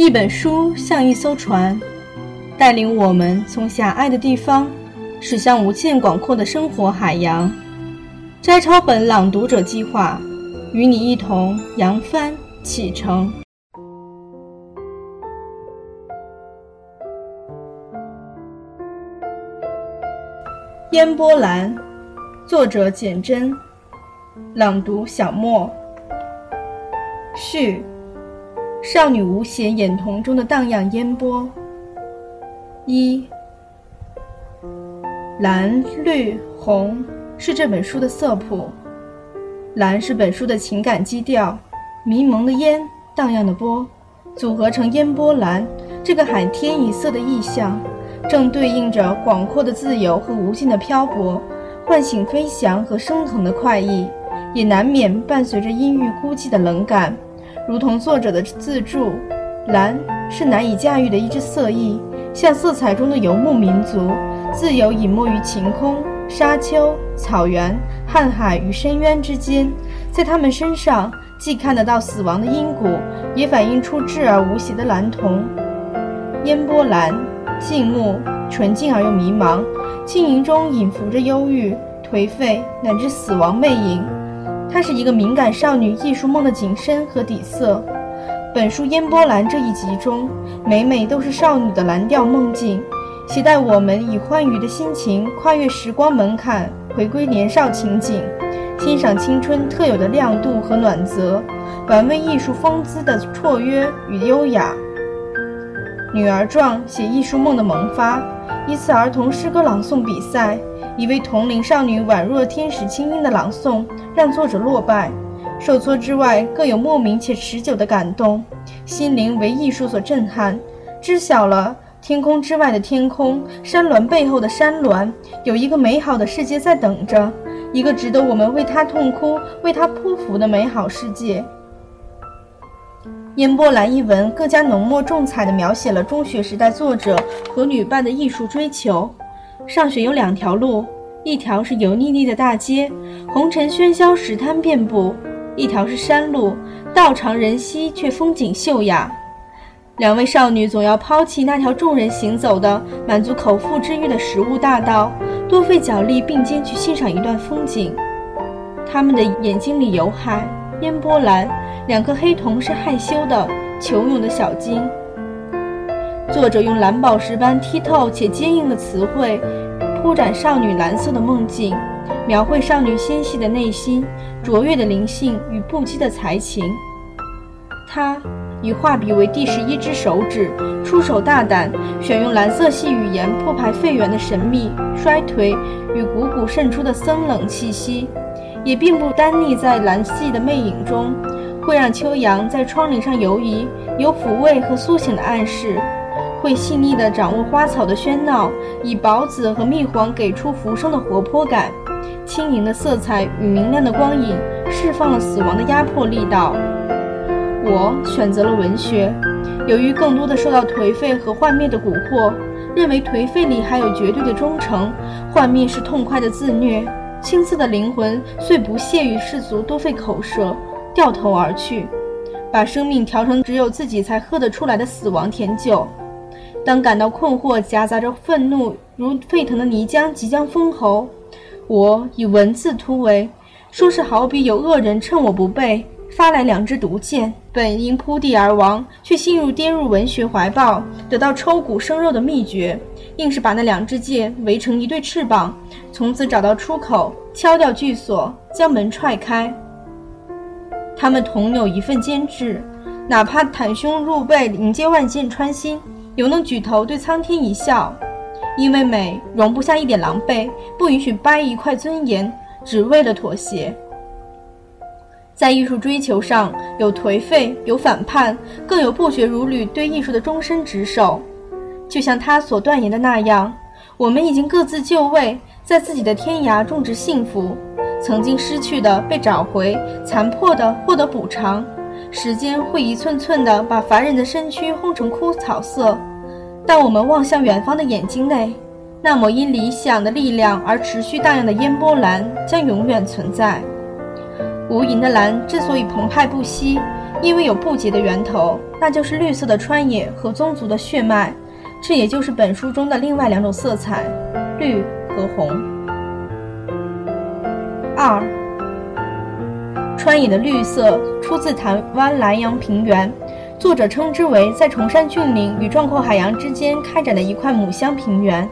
一本书像一艘船，带领我们从狭隘的地方驶向无限广阔的生活海洋。摘抄本朗读者计划，与你一同扬帆启程。烟波兰，作者简真，朗读小莫。序。少女无邪眼瞳中的荡漾烟波。一，蓝、绿、红是这本书的色谱。蓝是本书的情感基调，迷蒙的烟，荡漾的波，组合成烟波蓝这个海天一色的意象，正对应着广阔的自由和无尽的漂泊，唤醒飞翔和升腾的快意，也难免伴随着阴郁孤寂的冷感。如同作者的自注，蓝是难以驾驭的一支色翼，像色彩中的游牧民族，自由隐没于晴空、沙丘、草原、瀚海与深渊之间。在他们身上，既看得到死亡的阴谷，也反映出质而无邪的蓝瞳。烟波蓝，静穆、纯净而又迷茫，晶莹中隐伏着忧郁、颓废乃至死亡魅影。它是一个敏感少女艺术梦的景深和底色。本书《烟波蓝》这一集中，每每都是少女的蓝调梦境，携带我们以欢愉的心情跨越时光门槛，回归年少情景，欣赏青春特有的亮度和暖泽，玩味艺术风姿的绰约与优雅。女儿状写艺术梦的萌发，一次儿童诗歌朗诵比赛。一位同龄少女宛若天使轻音的朗诵，让作者落败。受挫之外，更有莫名且持久的感动，心灵为艺术所震撼。知晓了天空之外的天空，山峦背后的山峦，有一个美好的世界在等着，一个值得我们为它痛哭、为它匍匐的美好世界。烟波蓝一文更加浓墨重彩地描写了中学时代作者和女伴的艺术追求。上学有两条路，一条是油腻腻的大街，红尘喧嚣，石滩遍布；一条是山路，道长人稀，却风景秀雅。两位少女总要抛弃那条众人行走的、满足口腹之欲的食物大道，多费脚力并肩去欣赏一段风景。他们的眼睛里有海，烟波蓝，两颗黑瞳是害羞的、求勇的小鲸。作者用蓝宝石般剔透且坚硬的词汇，铺展少女蓝色的梦境，描绘少女纤细的内心、卓越的灵性与不羁的才情。他以画笔为第十一只手指，出手大胆，选用蓝色系语言铺排废园的神秘、衰颓与汩汩渗出的森冷气息，也并不单立在蓝系的魅影中，会让秋阳在窗棂上游移，有抚慰和苏醒的暗示。会细腻地掌握花草的喧闹，以宝紫和蜜黄给出浮生的活泼感，轻盈的色彩与明亮的光影释放了死亡的压迫力道。我选择了文学，由于更多的受到颓废和幻灭的蛊惑，认为颓废里还有绝对的忠诚，幻灭是痛快的自虐。青涩的灵魂虽不屑于世俗多费口舌，掉头而去，把生命调成只有自己才喝得出来的死亡甜酒。当感到困惑，夹杂着愤怒，如沸腾的泥浆即将封喉，我以文字突围，说是好比有恶人趁我不备，发来两支毒箭，本应扑地而亡，却陷入跌入文学怀抱，得到抽骨生肉的秘诀，硬是把那两支箭围成一对翅膀，从此找到出口，敲掉巨锁，将门踹开。他们同有一份坚持，哪怕袒胸露背，迎接万箭穿心。犹能举头对苍天一笑，因为美容不下一点狼狈，不允许掰一块尊严，只为了妥协。在艺术追求上，有颓废，有反叛，更有不绝如缕对艺术的终身执守。就像他所断言的那样，我们已经各自就位，在自己的天涯种植幸福。曾经失去的被找回，残破的获得补偿。时间会一寸寸地把凡人的身躯烘成枯草色。但我们望向远方的眼睛内，那抹因理想的力量而持续荡漾的烟波蓝将永远存在。无垠的蓝之所以澎湃不息，因为有不竭的源头，那就是绿色的川野和宗族的血脉，这也就是本书中的另外两种色彩，绿和红。二，川野的绿色出自台湾南洋平原，作者称之为在崇山峻岭与壮阔海洋之间开展的一块母乡平原。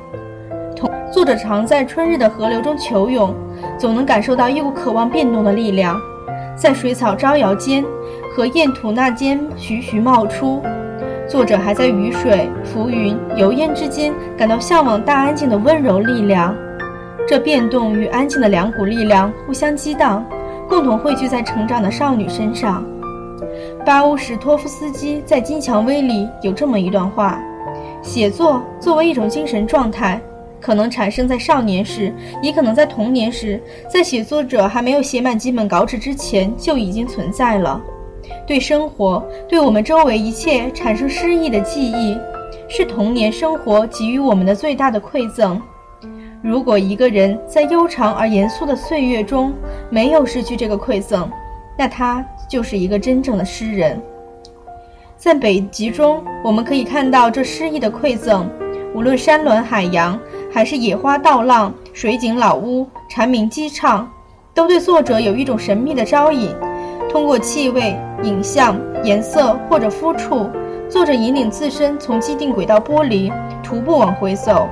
同作者常在春日的河流中求泳，总能感受到一股渴望变动的力量，在水草招摇间。和燕吐纳间徐徐冒出，作者还在雨水、浮云、油烟之间感到向往大安静的温柔力量。这变动与安静的两股力量互相激荡，共同汇聚在成长的少女身上。巴乌什托夫斯基在《金蔷薇》里有这么一段话：写作作为一种精神状态，可能产生在少年时，也可能在童年时，在写作者还没有写满几本稿纸之前就已经存在了。对生活，对我们周围一切产生诗意的记忆，是童年生活给予我们的最大的馈赠。如果一个人在悠长而严肃的岁月中没有失去这个馈赠，那他就是一个真正的诗人。在北极中，我们可以看到这诗意的馈赠，无论山峦海洋，还是野花稻浪、水井老屋、蝉鸣鸡唱，都对作者有一种神秘的招引。通过气味、影像、颜色或者肤触，作者引领自身从既定轨道剥离，徒步往回走，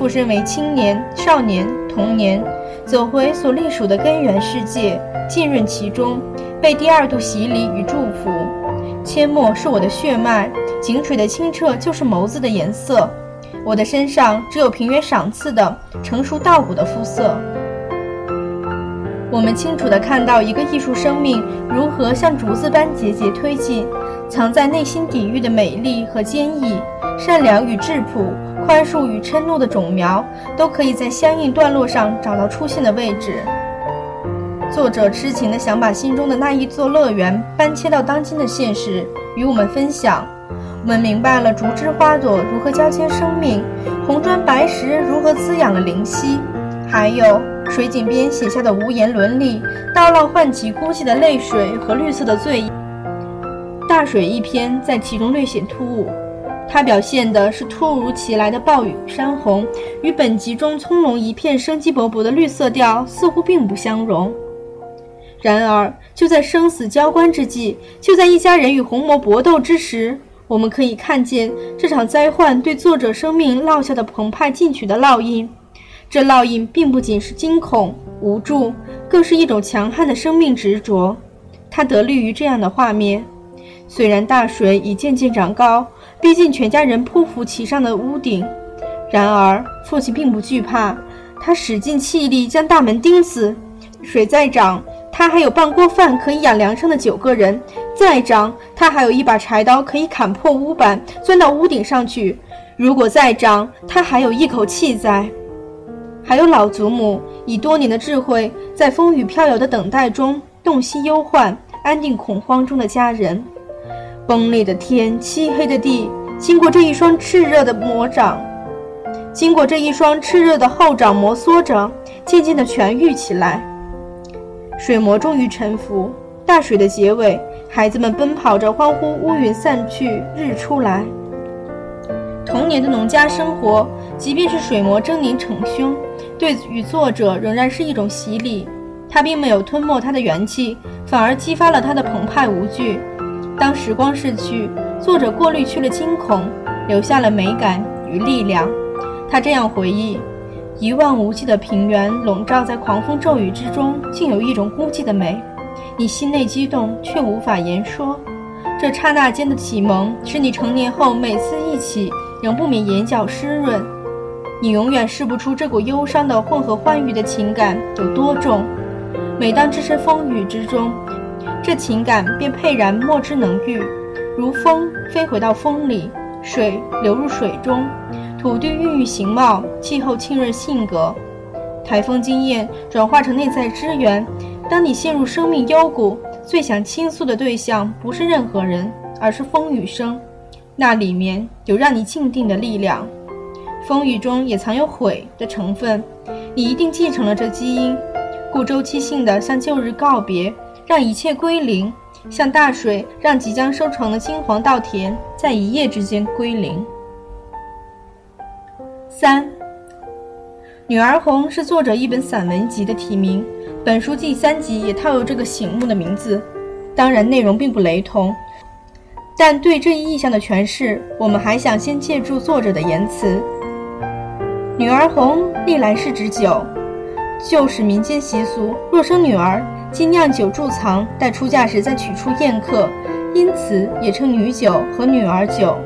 附身为青年、少年、童年，走回所隶属的根源世界，浸润其中，被第二度洗礼与祝福。阡陌是我的血脉，井水的清澈就是眸子的颜色。我的身上只有平原赏赐的成熟稻谷的肤色。我们清楚地看到一个艺术生命如何像竹子般节节推进，藏在内心底蕴的美丽和坚毅，善良与质朴，宽恕与嗔怒的种苗，都可以在相应段落上找到出现的位置。作者痴情地想把心中的那一座乐园搬迁到当今的现实，与我们分享。我们明白了竹枝花朵如何交接生命，红砖白石如何滋养了灵犀，还有。水井边写下的无言伦理，大浪唤起孤寂的泪水和绿色的醉意。大水一篇在其中略显突兀，它表现的是突如其来的暴雨山洪，与本集中葱茏一片生机勃勃的绿色调似乎并不相容。然而，就在生死交关之际，就在一家人与红魔搏斗之时，我们可以看见这场灾患对作者生命烙下的澎湃进取的烙印。这烙印并不仅是惊恐、无助，更是一种强悍的生命执着。他得力于这样的画面。虽然大水已渐渐涨高，逼近全家人匍匐其上的屋顶，然而父亲并不惧怕。他使尽气力将大门钉死。水再涨，他还有半锅饭可以养梁上的九个人；再涨，他还有一把柴刀可以砍破屋板，钻到屋顶上去。如果再涨，他还有一口气在。还有老祖母以多年的智慧，在风雨飘摇的等待中洞悉忧患，安定恐慌中的家人。崩裂的天，漆黑的地，经过这一双炽热的魔掌，经过这一双炽热的后掌摩挲着，渐渐地痊愈起来。水魔终于臣服。大水的结尾，孩子们奔跑着，欢呼乌云散去，日出来。童年的农家生活，即便是水魔狰狞逞凶，对于作者仍然是一种洗礼。他并没有吞没他的元气，反而激发了他的澎湃无惧。当时光逝去，作者过滤去了惊恐，留下了美感与力量。他这样回忆：一望无际的平原笼罩在狂风骤雨之中，竟有一种孤寂的美。你心内激动，却无法言说。这刹那间的启蒙，使你成年后每次一起。仍不免眼角湿润，你永远试不出这股忧伤的混合欢愉的情感有多重。每当置身风雨之中，这情感便沛然莫之能御，如风飞回到风里，水流入水中，土地孕育形貌，气候浸润性格，台风经验转化成内在支援。当你陷入生命幽谷，最想倾诉的对象不是任何人，而是风雨声。那里面有让你静定的力量，风雨中也藏有悔的成分，你一定继承了这基因，故周期性的向旧日告别，让一切归零，像大水让即将收成的金黄稻田在一夜之间归零。三，《女儿红》是作者一本散文集的题名，本书第三集也套有这个醒目的名字。当然，内容并不雷同，但对这一意象的诠释，我们还想先借助作者的言辞。女儿红历来是指酒，旧时民间习俗，若生女儿，经酿酒贮藏，待出嫁时再取出宴客，因此也称女酒和女儿酒。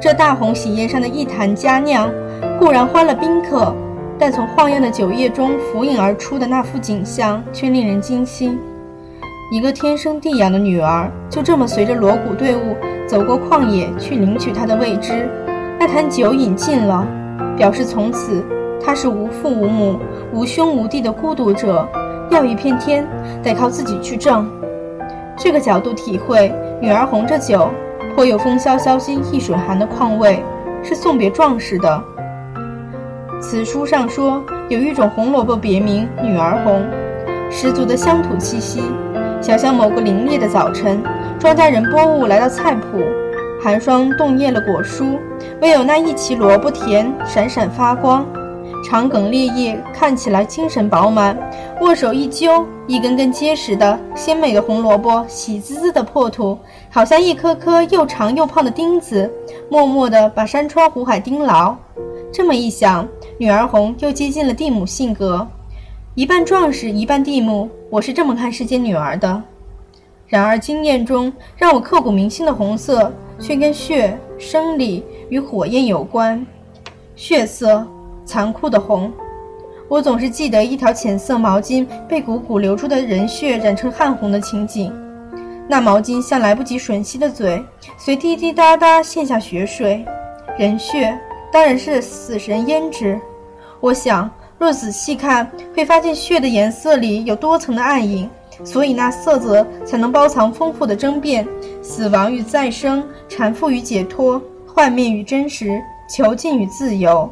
这大红喜宴上的一坛佳酿，固然欢了宾客，但从晃漾的酒液中浮影而出的那幅景象，却令人惊心。一个天生地养的女儿，就这么随着锣鼓队伍走过旷野，去领取她的未知。那坛酒饮尽了，表示从此她是无父无母、无兄无弟的孤独者。要一片天，得靠自己去挣。这个角度体会，女儿红这酒，颇有“风萧萧兮易水寒”的况味，是送别壮士的。此书上说，有一种红萝卜别名“女儿红”，十足的乡土气息。想象某个凛冽的早晨，庄稼人播物来到菜圃，寒霜冻裂了果蔬，唯有那一畦萝卜田闪闪发光。长梗裂叶看起来精神饱满，握手一揪，一根根结实的鲜美的红萝卜，喜滋滋的破土，好像一颗颗又长又胖的钉子，默默地把山川湖海钉牢。这么一想，女儿红又接近了蒂姆性格，一半壮士，一半蒂姆，我是这么看世间女儿的。然而经验中让我刻骨铭心的红色，却跟血、生理与火焰有关，血色。残酷的红，我总是记得一条浅色毛巾被汩汩流出的人血染成汗红的情景。那毛巾像来不及吮吸的嘴，随滴滴答答陷下血水。人血当然是死神胭脂。我想，若仔细看，会发现血的颜色里有多层的暗影，所以那色泽才能包藏丰富的争辩：死亡与再生，缠缚与解脱，幻灭与真实，囚禁与自由。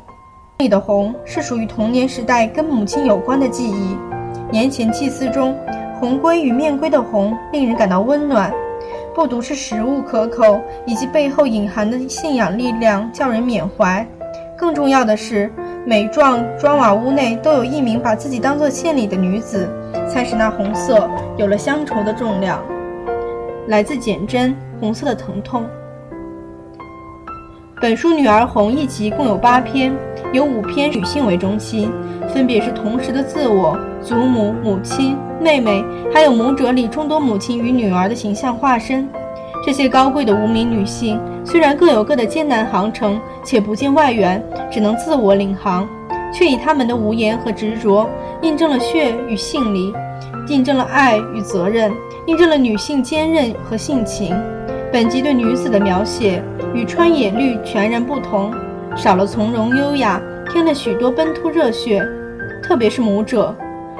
里的红是属于童年时代跟母亲有关的记忆。年前祭祀中，红龟与面龟的红令人感到温暖，不独是食物可口，以及背后隐含的信仰力量叫人缅怀。更重要的是，每幢砖瓦屋内都有一名把自己当作献礼的女子，才使那红色有了乡愁的重量。来自简真，《红色的疼痛》。本书《女儿红》一集共有八篇。有五篇女性为中心，分别是同时的自我、祖母、母亲、妹妹，还有母者里众多母亲与女儿的形象化身。这些高贵的无名女性，虽然各有各的艰难航程，且不见外援，只能自我领航，却以她们的无言和执着，印证了血与性理，印证了爱与责任，印证了女性坚韧和性情。本集对女子的描写与《川野绿》全然不同。少了从容优雅，添了许多奔突热血，特别是母者，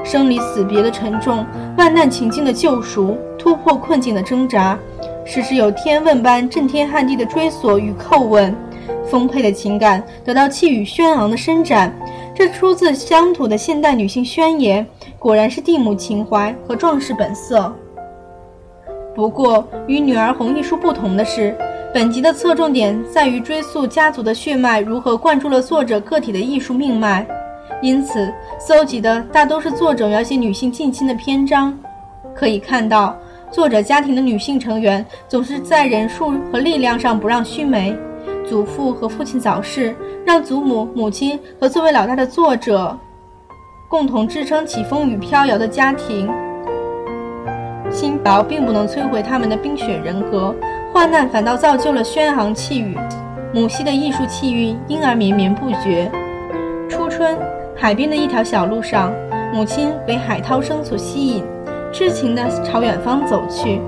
生离死别的沉重，万难情境的救赎，突破困境的挣扎，时时有天问般震天撼地的追索与叩问，丰沛的情感得到气宇轩昂的伸展。这出自乡土的现代女性宣言，果然是蒂姆情怀和壮士本色。不过，与《女儿红》一书不同的是。本集的侧重点在于追溯家族的血脉如何灌注了作者个体的艺术命脉，因此搜集的大都是作者描写女性近亲的篇章。可以看到，作者家庭的女性成员总是在人数和力量上不让须眉。祖父和父亲早逝，让祖母、母亲和作为老大的作者共同支撑起风雨飘摇的家庭。辛薄并不能摧毁他们的冰雪人格。患难反倒造就了轩昂气宇，母系的艺术气韵因而绵绵不绝。初春，海边的一条小路上，母亲被海涛声所吸引，痴情地朝远方走去。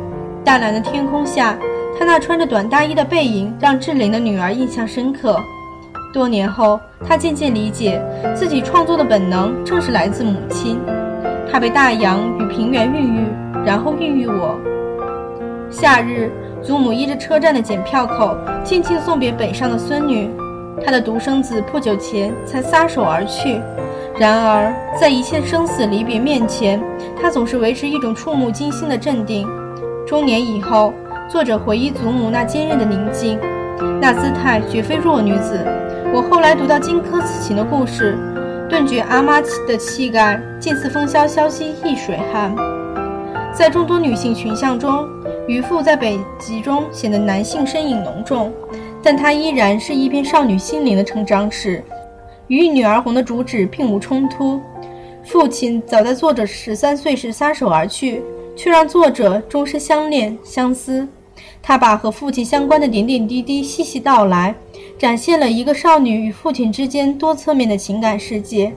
淡蓝的天空下，她那穿着短大衣的背影让志玲的女儿印象深刻。多年后，她渐渐理解，自己创作的本能正是来自母亲。她被大洋与平原孕育，然后孕育我。夏日。祖母依着车站的检票口，静静送别北上的孙女。她的独生子不久前才撒手而去，然而在一切生死离别面前，她总是维持一种触目惊心的镇定。中年以后，作者回忆祖母那坚韧的宁静，那姿态绝非弱女子。我后来读到荆轲刺秦的故事，顿觉阿妈的气概近似风萧萧兮易水寒。在众多女性群像中，渔父在北极中显得男性身影浓重，但他依然是一篇少女心灵的成长史，与《女儿红》的主旨并无冲突。父亲早在作者十三岁时撒手而去，却让作者终身相恋相思。他把和父亲相关的点点滴滴细细道来，展现了一个少女与父亲之间多侧面的情感世界，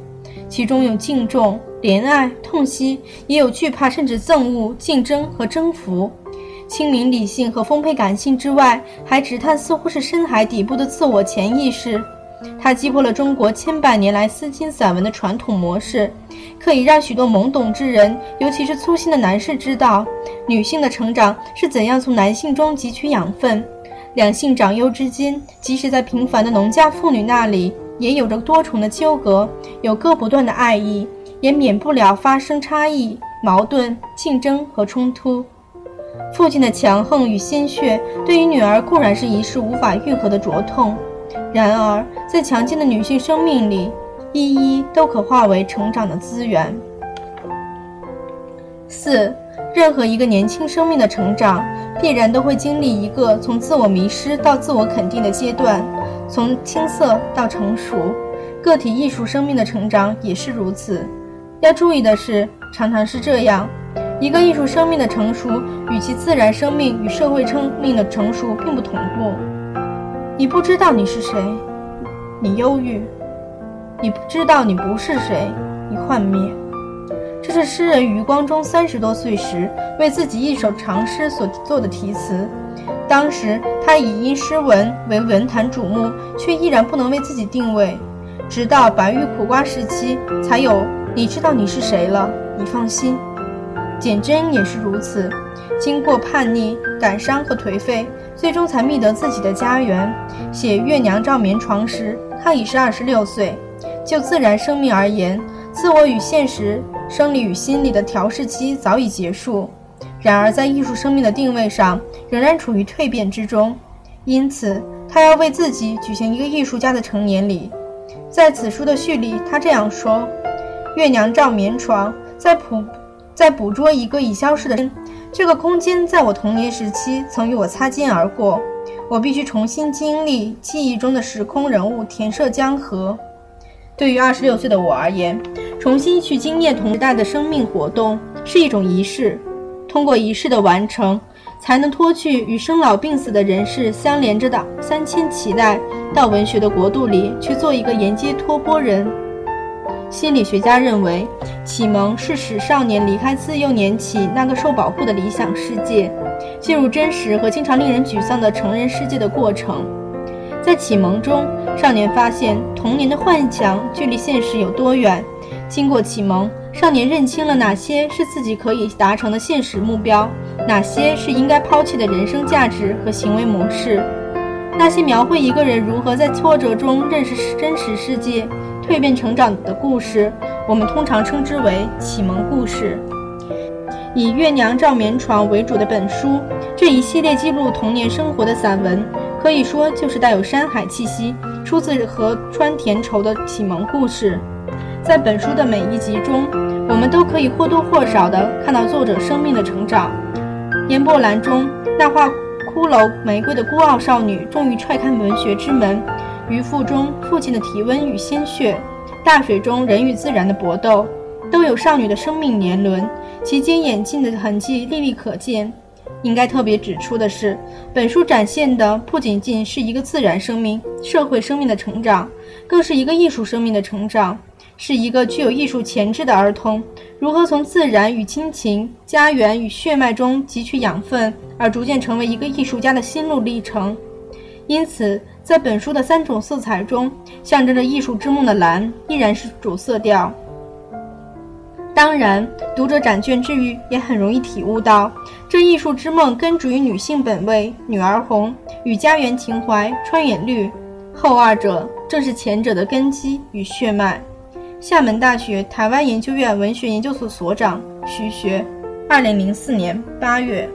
其中有敬重、怜爱、痛惜，也有惧怕，甚至憎恶、竞争和征服。清明理性和丰沛感性之外，还直探似乎是深海底部的自我潜意识。它击破了中国千百年来丝巾散文的传统模式，可以让许多懵懂之人，尤其是粗心的男士知道，女性的成长是怎样从男性中汲取养分。两性长幼之间，即使在平凡的农家妇女那里，也有着多重的纠葛，有割不断的爱意，也免不了发生差异、矛盾、竞争和冲突。父亲的强横与鲜血，对于女儿固然是一世无法愈合的灼痛。然而，在强劲的女性生命里，一一都可化为成长的资源。四，任何一个年轻生命的成长，必然都会经历一个从自我迷失到自我肯定的阶段，从青涩到成熟。个体艺术生命的成长也是如此。要注意的是，常常是这样：一个艺术生命的成熟，与其自然生命与社会生命的成熟并不同步。你不知道你是谁，你忧郁；你不知道你不是谁，你幻灭。这是诗人余光中三十多岁时为自己一首长诗所做的题词。当时他已因诗文为文坛瞩目，却依然不能为自己定位。直到白玉苦瓜时期，才有“你知道你是谁了，你放心”。简真也是如此。经过叛逆、感伤和颓废，最终才觅得自己的家园。写《月娘照棉床》时，他已是二十六岁。就自然生命而言，自我与现实、生理与心理的调试期早已结束。然而，在艺术生命的定位上，仍然处于蜕变之中。因此，他要为自己举行一个艺术家的成年礼。在此书的序里，他这样说：“月娘照棉床，在普，在捕捉一个已消失的人。”这个空间在我童年时期曾与我擦肩而过，我必须重新经历记忆中的时空人物，填设江河。对于二十六岁的我而言，重新去经验同时代的生命活动是一种仪式。通过仪式的完成，才能脱去与生老病死的人世相连着的三千期待，到文学的国度里去做一个沿街托钵人。心理学家认为，启蒙是使少年离开自幼年起那个受保护的理想世界，进入真实和经常令人沮丧的成人世界的过程。在启蒙中，少年发现童年的幻想距离现实有多远；经过启蒙，少年认清了哪些是自己可以达成的现实目标，哪些是应该抛弃的人生价值和行为模式。那些描绘一个人如何在挫折中认识真实世界。蜕变成长的故事，我们通常称之为启蒙故事。以《月娘照棉床》为主的本书，这一系列记录童年生活的散文，可以说就是带有山海气息，出自河川田畴的启蒙故事。在本书的每一集中，我们都可以或多或少地看到作者生命的成长。烟波澜中，那画骷髅玫瑰的孤傲少女，终于踹开文学之门。渔父中父亲的体温与鲜血，大水中人与自然的搏斗，都有少女的生命年轮，其间演进的痕迹历历可见。应该特别指出的是，本书展现的不仅仅是一个自然生命、社会生命的成长，更是一个艺术生命的成长，是一个具有艺术潜质的儿童如何从自然与亲情、家园与血脉中汲取养分，而逐渐成为一个艺术家的心路历程。因此。在本书的三种色彩中，象征着艺术之梦的蓝依然是主色调。当然，读者展卷之余，也很容易体悟到，这艺术之梦根植于女性本位、女儿红与家园情怀、川远绿，后二者正是前者的根基与血脉。厦门大学台湾研究院文学研究所所长徐学，二零零四年八月。